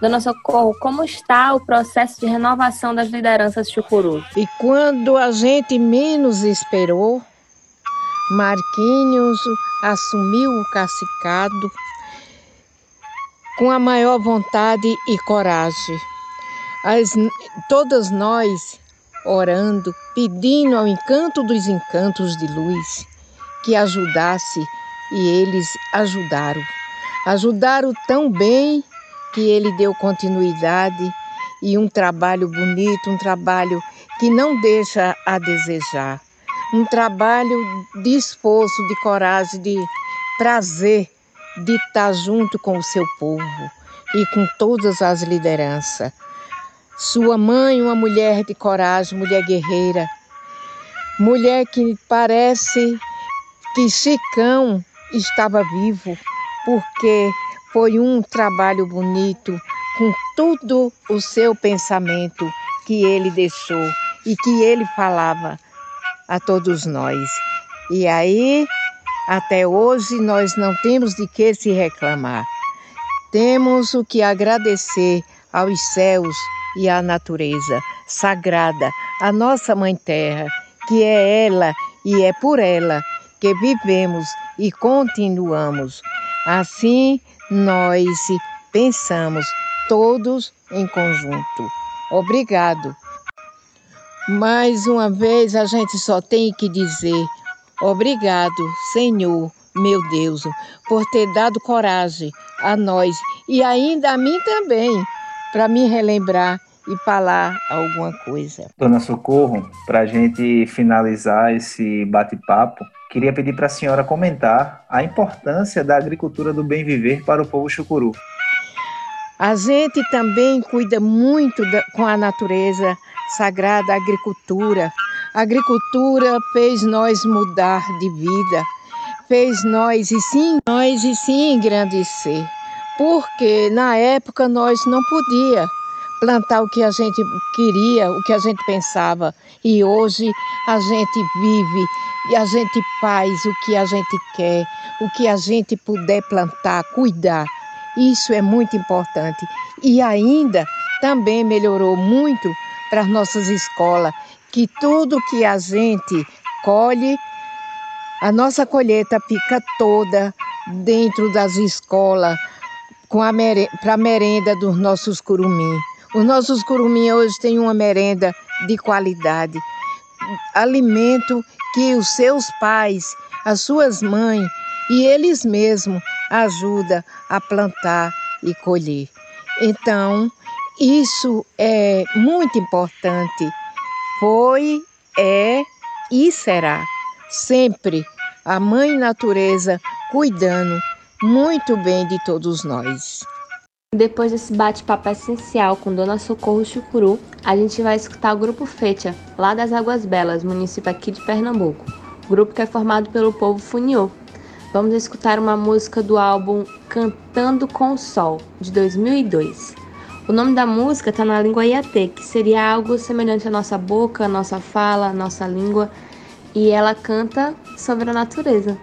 Dona Socorro, como está o processo de renovação das lideranças chucuru? E quando a gente menos esperou, Marquinhos assumiu o cacicado com a maior vontade e coragem. As, todas nós orando, pedindo ao encanto dos encantos de luz que ajudasse e eles ajudaram. Ajudaram tão bem que ele deu continuidade e um trabalho bonito, um trabalho que não deixa a desejar. Um trabalho de esforço, de coragem, de prazer de estar junto com o seu povo e com todas as lideranças. Sua mãe, uma mulher de coragem, mulher guerreira, mulher que parece que Chicão estava vivo, porque foi um trabalho bonito com todo o seu pensamento que ele deixou e que ele falava a todos nós. E aí, até hoje, nós não temos de que se reclamar. Temos o que agradecer aos céus e à natureza sagrada, a nossa Mãe Terra, que é ela e é por ela que vivemos e continuamos. Assim, nós pensamos todos em conjunto. Obrigado. Mais uma vez a gente só tem que dizer obrigado, Senhor, meu Deus, por ter dado coragem a nós e ainda a mim também, para me relembrar e falar alguma coisa. Dona Socorro, para a gente finalizar esse bate-papo, queria pedir para a senhora comentar a importância da agricultura do bem viver para o povo chucuru. A gente também cuida muito da, com a natureza sagrada, a agricultura. Agricultura fez nós mudar de vida, fez nós e sim, nós e sim engrandecer. Porque na época nós não podia plantar o que a gente queria, o que a gente pensava. E hoje a gente vive e a gente faz o que a gente quer, o que a gente puder plantar, cuidar. Isso é muito importante. E ainda também melhorou muito para as nossas escolas, que tudo que a gente colhe, a nossa colheita fica toda dentro das escolas para a merenda dos nossos curumim. Os nossos curumim hoje têm uma merenda de qualidade, alimento que os seus pais, as suas mães e eles mesmos ajudam a plantar e colher. Então, isso é muito importante. Foi, é e será sempre a Mãe Natureza cuidando muito bem de todos nós. Depois desse bate-papo essencial com Dona Socorro Chucuru, a gente vai escutar o Grupo Fetia, lá das Águas Belas, município aqui de Pernambuco. Grupo que é formado pelo povo Funiô. Vamos escutar uma música do álbum Cantando com o Sol, de 2002. O nome da música está na língua Iatê, que seria algo semelhante à nossa boca, à nossa fala, à nossa língua, e ela canta sobre a natureza.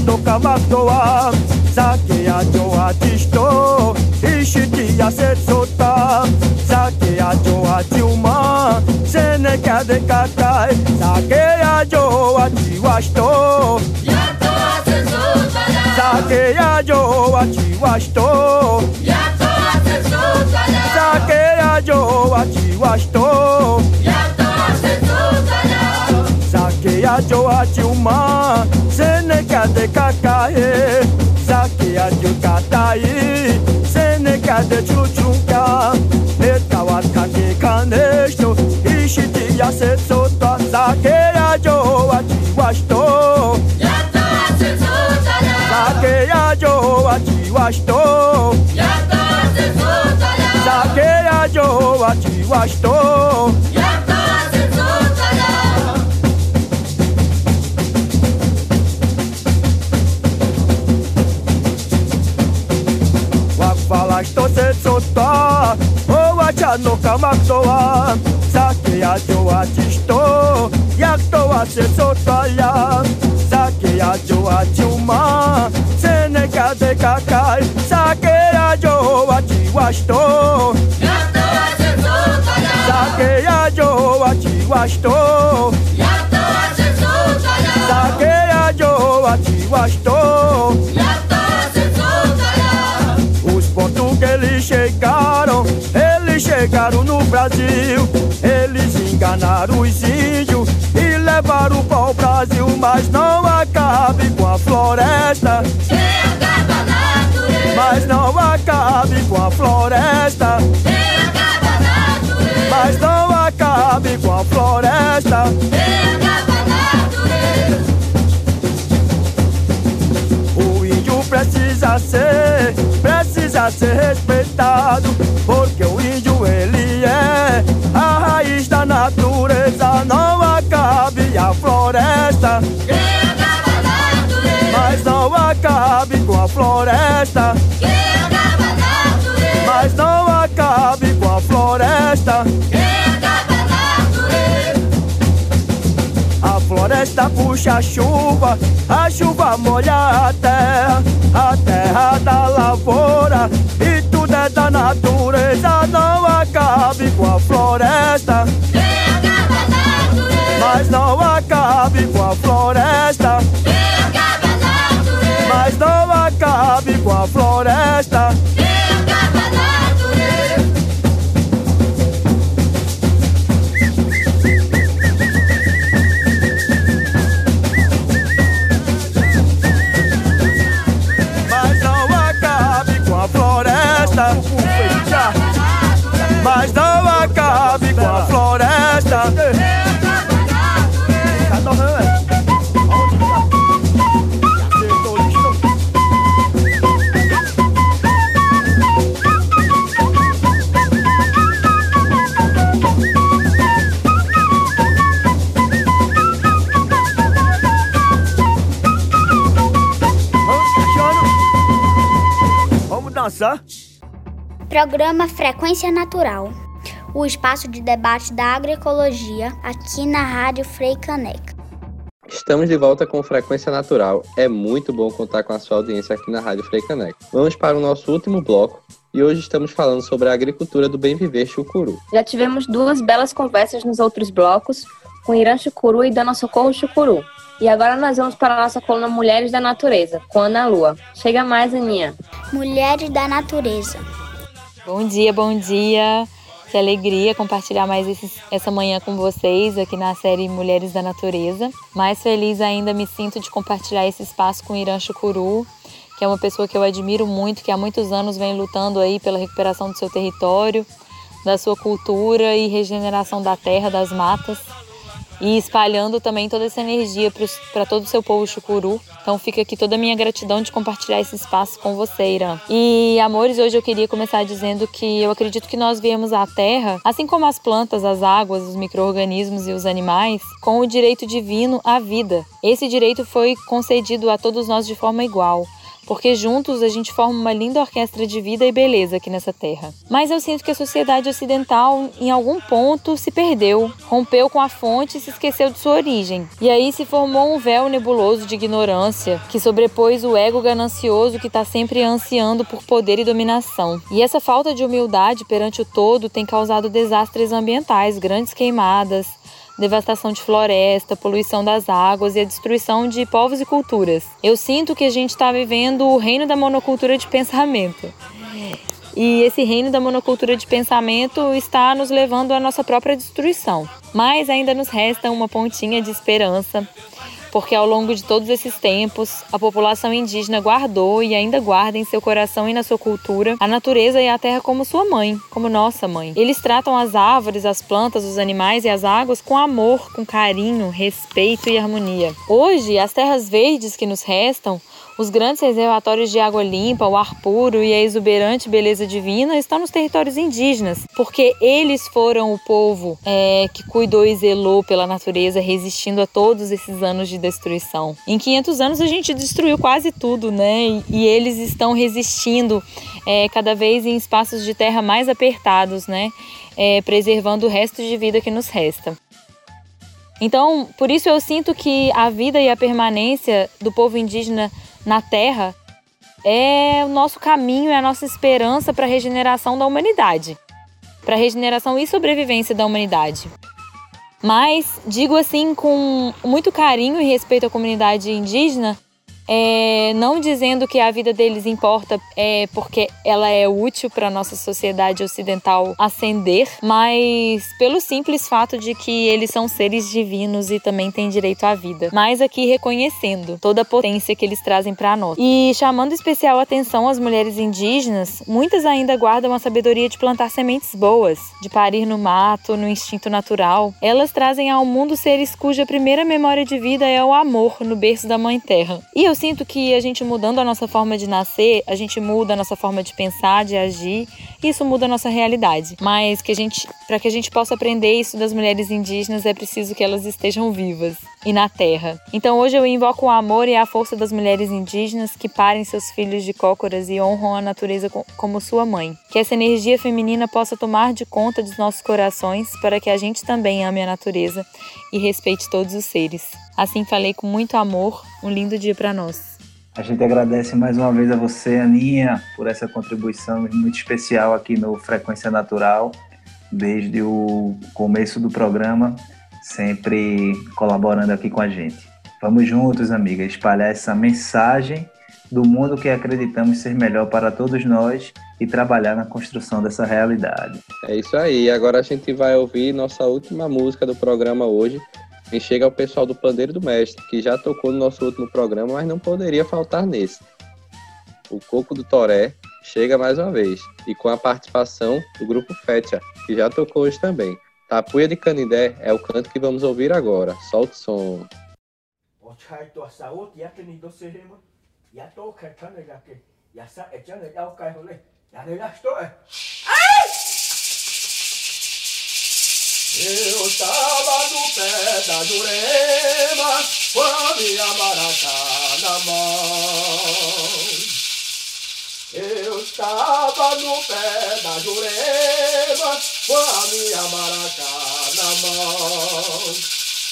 ando kama toa zake ajo atisto ishitia setsota zake ajo atiuma seneka dekatai zake ajo atiwasto yatoa setsota zake ajo atiwasto yatoa setsota zake ajo atiwasto yatoa setsota zake ajo atiuma Seneca de cacae, sakia yucatai, Seneca de chuchunca, metawat kake kanesto, ishiti achiwashto. Achiwashto. Achiwashto. שתוצץ אותה, או הצ'אנו כמה גדולה, זקיה ג'ואה תשתו, יגדואה שצוטלה, זקיה ג'ואה תשומה, צנקה דקקל, זקיה ג'ואה תשיוושתו. יגדואה שצוטלה, זקיה ג'ואה תשיוושתו. יגדואה שצוטלה, זקיה ג'ואה תשיוושתו. יגדואה Chiwasto portugueses chegaram, eles chegaram no Brasil. Eles enganaram os índios e levaram o pau Brasil, mas não acabe com a floresta. Mas não acabe com a floresta. Mas não acabe com a floresta. O precisa ser, precisa ser respeitado, porque o índio ele é a raiz da natureza. Não acabe a floresta. Mas não acabe com a floresta. Mas não acabe com a floresta. A floresta puxa chuva, a chuva molha a terra, a terra da lavoura e tudo é da natureza. Não acabe com a floresta. Mas não acabe com a floresta. Mas não acabe com a floresta. Mas Programa Frequência Natural. O espaço de debate da agroecologia aqui na Rádio Frei Caneca. Estamos de volta com Frequência Natural. É muito bom contar com a sua audiência aqui na Rádio Freicaneca. Vamos para o nosso último bloco e hoje estamos falando sobre a agricultura do bem viver chucuru. Já tivemos duas belas conversas nos outros blocos com Irã Chucuru e Dona Socorro Chucuru. E agora nós vamos para a nossa coluna Mulheres da Natureza, com Ana Lua. Chega mais, Aninha. Mulheres da Natureza. Bom dia, bom dia. Que alegria compartilhar mais esse, essa manhã com vocês aqui na série Mulheres da Natureza. Mais feliz ainda me sinto de compartilhar esse espaço com Irã Chucuru, que é uma pessoa que eu admiro muito, que há muitos anos vem lutando aí pela recuperação do seu território, da sua cultura e regeneração da terra, das matas e espalhando também toda essa energia para todo o seu povo chucuru. Então fica aqui toda a minha gratidão de compartilhar esse espaço com você, Irã. E amores, hoje eu queria começar dizendo que eu acredito que nós viemos à Terra, assim como as plantas, as águas, os micro-organismos e os animais, com o direito divino à vida. Esse direito foi concedido a todos nós de forma igual porque juntos a gente forma uma linda orquestra de vida e beleza aqui nessa terra. Mas eu sinto que a sociedade ocidental, em algum ponto, se perdeu, rompeu com a fonte e se esqueceu de sua origem. E aí se formou um véu nebuloso de ignorância que sobrepôs o ego ganancioso que está sempre ansiando por poder e dominação. E essa falta de humildade perante o todo tem causado desastres ambientais, grandes queimadas, devastação de floresta, poluição das águas e a destruição de povos e culturas. Eu sinto que a gente está vivendo o reino da monocultura de pensamento. E esse reino da monocultura de pensamento está nos levando à nossa própria destruição. Mas ainda nos resta uma pontinha de esperança, porque ao longo de todos esses tempos, a população indígena guardou e ainda guarda em seu coração e na sua cultura a natureza e a terra como sua mãe, como nossa mãe. Eles tratam as árvores, as plantas, os animais e as águas com amor, com carinho, respeito e harmonia. Hoje, as terras verdes que nos restam os grandes reservatórios de água limpa, o ar puro e a exuberante beleza divina estão nos territórios indígenas, porque eles foram o povo é, que cuidou e zelou pela natureza, resistindo a todos esses anos de destruição. Em 500 anos a gente destruiu quase tudo, né? E eles estão resistindo é, cada vez em espaços de terra mais apertados, né? É, preservando o resto de vida que nos resta. Então, por isso eu sinto que a vida e a permanência do povo indígena na Terra é o nosso caminho, é a nossa esperança para a regeneração da humanidade, para a regeneração e sobrevivência da humanidade. Mas digo assim com muito carinho e respeito à comunidade indígena, é, não dizendo que a vida deles importa é, porque ela é útil para nossa sociedade ocidental ascender, mas pelo simples fato de que eles são seres divinos e também têm direito à vida. Mas aqui reconhecendo toda a potência que eles trazem para nós. E chamando especial atenção às mulheres indígenas, muitas ainda guardam a sabedoria de plantar sementes boas, de parir no mato, no instinto natural. Elas trazem ao mundo seres cuja primeira memória de vida é o amor no berço da Mãe Terra. E eu sinto que a gente mudando a nossa forma de nascer, a gente muda a nossa forma de pensar, de agir, e isso muda a nossa realidade. Mas que a gente, para que a gente possa aprender isso das mulheres indígenas, é preciso que elas estejam vivas e na terra. Então hoje eu invoco o amor e a força das mulheres indígenas que parem seus filhos de cócoras e honram a natureza como sua mãe. Que essa energia feminina possa tomar de conta dos nossos corações para que a gente também ame a natureza e respeite todos os seres. Assim falei com muito amor. Um lindo dia para nós. A gente agradece mais uma vez a você, Aninha, por essa contribuição muito especial aqui no Frequência Natural, desde o começo do programa, sempre colaborando aqui com a gente. Vamos juntos, amiga, espalhar essa mensagem do mundo que acreditamos ser melhor para todos nós e trabalhar na construção dessa realidade. É isso aí. Agora a gente vai ouvir nossa última música do programa hoje, quem chega é o pessoal do Pandeiro do Mestre, que já tocou no nosso último programa, mas não poderia faltar nesse. O Coco do Toré chega mais uma vez, e com a participação do grupo Fétia, que já tocou hoje também. Tapuia de Canidé é o canto que vamos ouvir agora. Solte o som. Eu estava no pé da Jurema com a minha maracá na mão. Eu estava no pé da Jurema com a minha maracá na mão.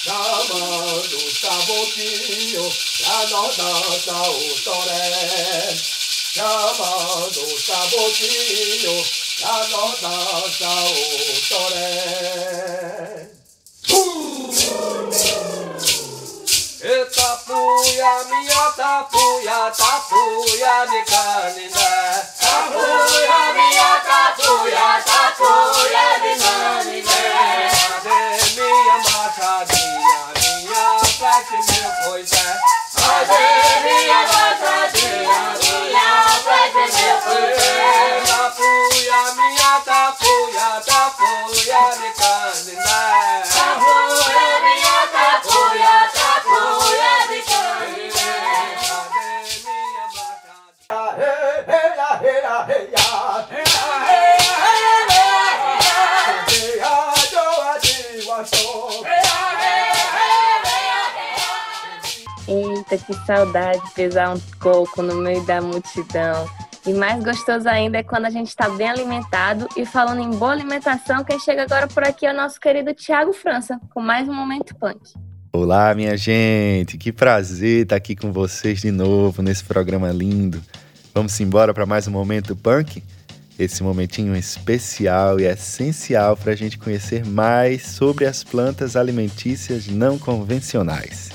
Chamando sabotinho pra nós dançar o toré. Chamando sabotinho a nós dança o toré. Eita puia, minha tapuia, tapuia de canindé. Tapuia, Tapuia, minha tapuia, tapuia de canindé. Tapuia, minha tapuia, tapuia de canindé. Cadê minha machadinha? Hey, hey, hey, hey, Eita, que saudade de pesar um coco no meio da multidão. E mais gostoso ainda é quando a gente está bem alimentado. E falando em boa alimentação, quem chega agora por aqui é o nosso querido Tiago França, com mais um Momento Punk. Olá, minha gente! Que prazer estar aqui com vocês de novo nesse programa lindo. Vamos embora para mais um Momento Punk? Esse momentinho especial e essencial para a gente conhecer mais sobre as plantas alimentícias não convencionais.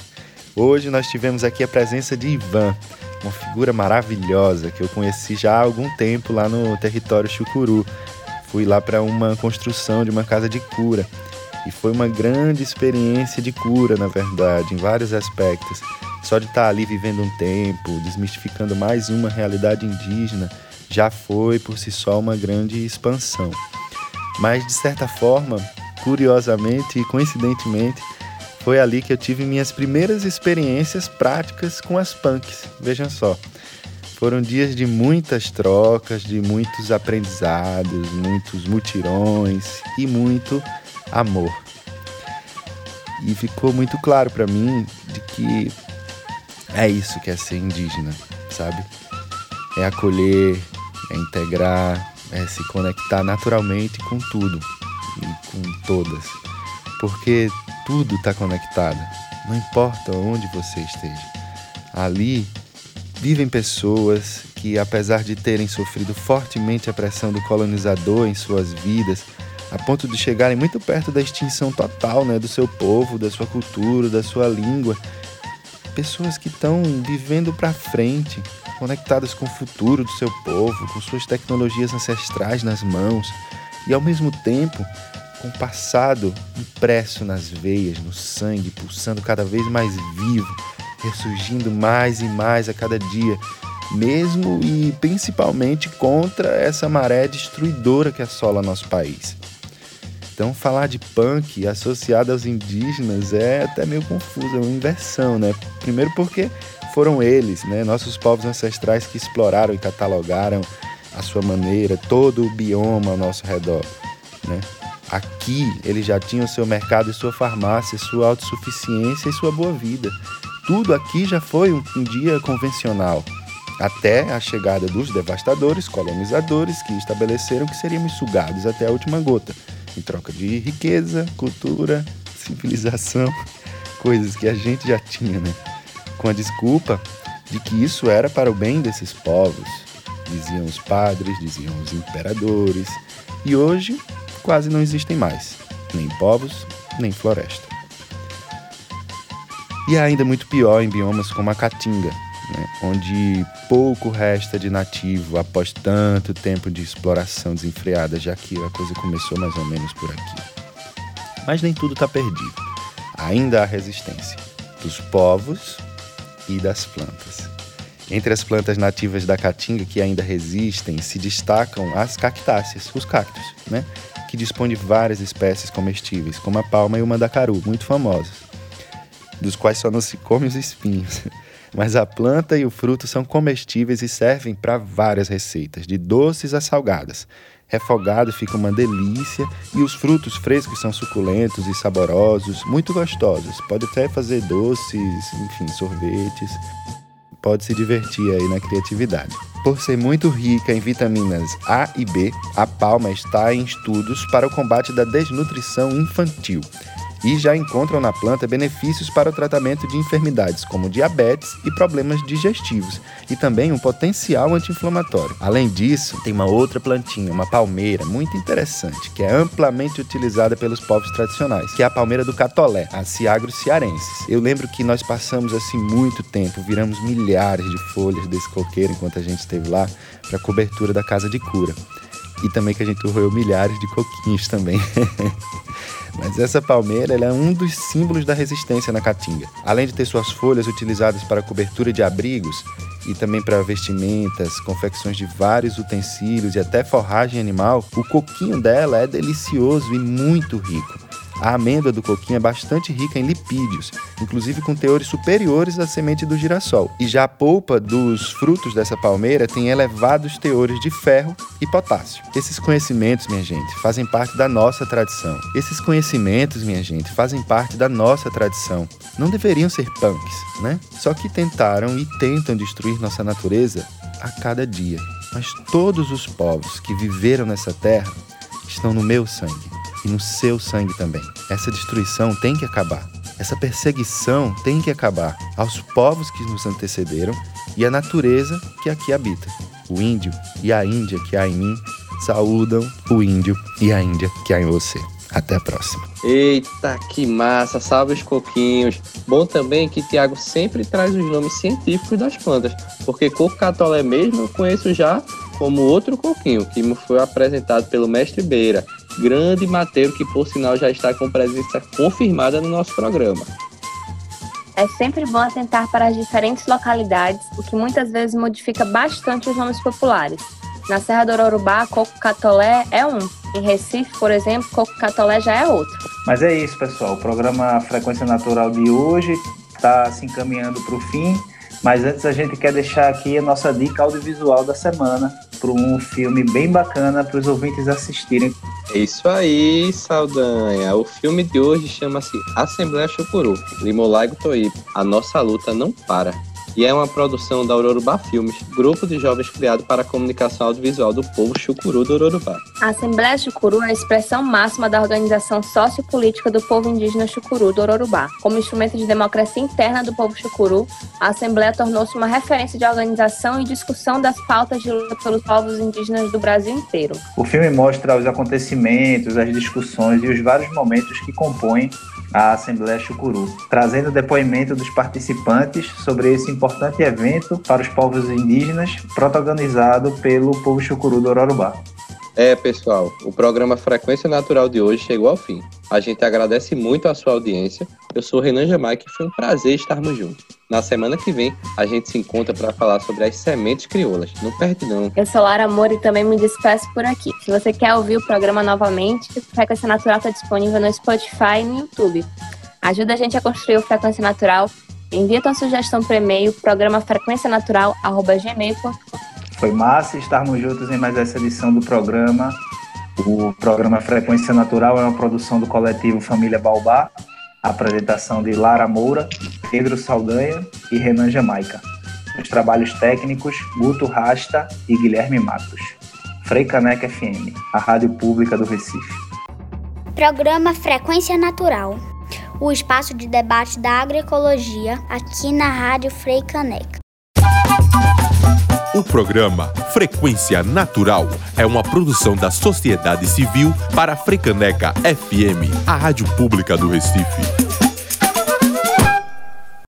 Hoje nós tivemos aqui a presença de Ivan, uma figura maravilhosa que eu conheci já há algum tempo lá no território Chucuru. Fui lá para uma construção de uma casa de cura e foi uma grande experiência de cura, na verdade, em vários aspectos. Só de estar ali vivendo um tempo, desmistificando mais uma realidade indígena, já foi por si só uma grande expansão. Mas de certa forma, curiosamente e coincidentemente, foi ali que eu tive minhas primeiras experiências práticas com as punks. Vejam só. Foram dias de muitas trocas, de muitos aprendizados, muitos mutirões e muito amor. E ficou muito claro para mim de que é isso que é ser indígena, sabe? É acolher, é integrar, é se conectar naturalmente com tudo e com todas. Porque tudo está conectado, não importa onde você esteja. Ali vivem pessoas que, apesar de terem sofrido fortemente a pressão do colonizador em suas vidas, a ponto de chegarem muito perto da extinção total né, do seu povo, da sua cultura, da sua língua, pessoas que estão vivendo para frente, conectadas com o futuro do seu povo, com suas tecnologias ancestrais nas mãos e ao mesmo tempo com o passado impresso nas veias, no sangue, pulsando cada vez mais vivo, ressurgindo mais e mais a cada dia, mesmo e principalmente contra essa maré destruidora que assola nosso país. Então, falar de punk associado aos indígenas é até meio confuso, é uma inversão, né? Primeiro porque foram eles, né, nossos povos ancestrais que exploraram e catalogaram a sua maneira todo o bioma ao nosso redor, né? Aqui eles já tinham seu mercado e sua farmácia, sua autossuficiência e sua boa vida. Tudo aqui já foi um, um dia convencional, até a chegada dos devastadores colonizadores que estabeleceram que seríamos sugados até a última gota em troca de riqueza, cultura, civilização, [LAUGHS] coisas que a gente já tinha, né? Com a desculpa de que isso era para o bem desses povos, diziam os padres, diziam os imperadores, e hoje quase não existem mais, nem povos, nem floresta. E é ainda muito pior em biomas como a Caatinga, né, onde pouco resta de nativo após tanto tempo de exploração desenfreada, já que a coisa começou mais ou menos por aqui. Mas nem tudo está perdido. Ainda há resistência dos povos e das plantas. Entre as plantas nativas da Caatinga que ainda resistem, se destacam as cactáceas, os cactos, né? Que dispõem de várias espécies comestíveis, como a palma e o mandacaru, muito famosos, dos quais só não se come os espinhos. [LAUGHS] Mas a planta e o fruto são comestíveis e servem para várias receitas, de doces a salgadas. Refogado fica uma delícia e os frutos frescos são suculentos e saborosos, muito gostosos. Pode até fazer doces, enfim, sorvetes. Pode se divertir aí na criatividade. Por ser muito rica em vitaminas A e B, a palma está em estudos para o combate da desnutrição infantil e já encontram na planta benefícios para o tratamento de enfermidades como diabetes e problemas digestivos, e também um potencial anti-inflamatório. Além disso, tem uma outra plantinha, uma palmeira muito interessante, que é amplamente utilizada pelos povos tradicionais, que é a palmeira do catolé, a Ciagro ciarensis. Eu lembro que nós passamos assim muito tempo, viramos milhares de folhas desse coqueiro enquanto a gente esteve lá para cobertura da casa de cura. E também que a gente roeu milhares de coquinhos também. [LAUGHS] Mas essa palmeira é um dos símbolos da resistência na caatinga. Além de ter suas folhas utilizadas para cobertura de abrigos e também para vestimentas, confecções de vários utensílios e até forragem animal, o coquinho dela é delicioso e muito rico. A amêndoa do coquinho é bastante rica em lipídios, inclusive com teores superiores à semente do girassol. E já a polpa dos frutos dessa palmeira tem elevados teores de ferro e potássio. Esses conhecimentos, minha gente, fazem parte da nossa tradição. Esses conhecimentos, minha gente, fazem parte da nossa tradição. Não deveriam ser punks, né? Só que tentaram e tentam destruir nossa natureza a cada dia. Mas todos os povos que viveram nessa terra estão no meu sangue e no seu sangue também. Essa destruição tem que acabar. Essa perseguição tem que acabar aos povos que nos antecederam e à natureza que aqui habita. O índio e a índia que há em mim saúdam o índio e a índia que há em você. Até a próxima. Eita, que massa! Salve os coquinhos! Bom também que Tiago sempre traz os nomes científicos das plantas, porque coco catolé mesmo eu conheço já como outro coquinho, que me foi apresentado pelo mestre Beira, grande mateiro que por sinal já está com presença confirmada no nosso programa. É sempre bom atentar para as diferentes localidades, o que muitas vezes modifica bastante os nomes populares. Na Serra do Ororubá, coco catolé é um. Em Recife, por exemplo, coco catolé já é outro. Mas é isso, pessoal. O programa Frequência Natural de hoje está se encaminhando para o fim. Mas antes a gente quer deixar aqui a nossa dica audiovisual da semana para um filme bem bacana para os ouvintes assistirem. É isso aí, Saldanha. O filme de hoje chama-se Assembleia Chucuru, Limolaigo Toípe. A nossa luta não para e é uma produção da Ororubá Filmes, grupo de jovens criado para a comunicação audiovisual do povo chucuru do Ororubá. A Assembleia Chucuru é a expressão máxima da organização sociopolítica do povo indígena chucuru do Ororubá. Como instrumento de democracia interna do povo chucuru, a Assembleia tornou-se uma referência de organização e discussão das pautas de luta pelos povos indígenas do Brasil inteiro. O filme mostra os acontecimentos, as discussões e os vários momentos que compõem a Assembleia Chucuru, trazendo depoimento dos participantes sobre esse importante evento para os povos indígenas, protagonizado pelo povo Chucuru do Ororubá. É, pessoal, o programa Frequência Natural de hoje chegou ao fim. A gente agradece muito a sua audiência. Eu sou Renan Jamaica e foi um prazer estarmos juntos. Na semana que vem, a gente se encontra para falar sobre as sementes crioulas. Não perde não. Eu sou Lara Amor e também me despeço por aqui. Se você quer ouvir o programa novamente, Frequência Natural está disponível no Spotify e no YouTube. Ajuda a gente a construir o Frequência Natural. Envia tua sugestão por e-mail, programa frequencianatural.gmail.com Foi massa estarmos juntos em mais essa edição do programa. O programa Frequência Natural é uma produção do coletivo Família Baobá, a apresentação de Lara Moura, Pedro Saldanha e Renan Jamaica. Os trabalhos técnicos, Guto Rasta e Guilherme Matos. Frei Caneca FM, a rádio pública do Recife. Programa Frequência Natural, o espaço de debate da agroecologia aqui na Rádio Frei Caneca. O programa Frequência Natural é uma produção da sociedade civil para a Frecaneca FM, a rádio pública do Recife.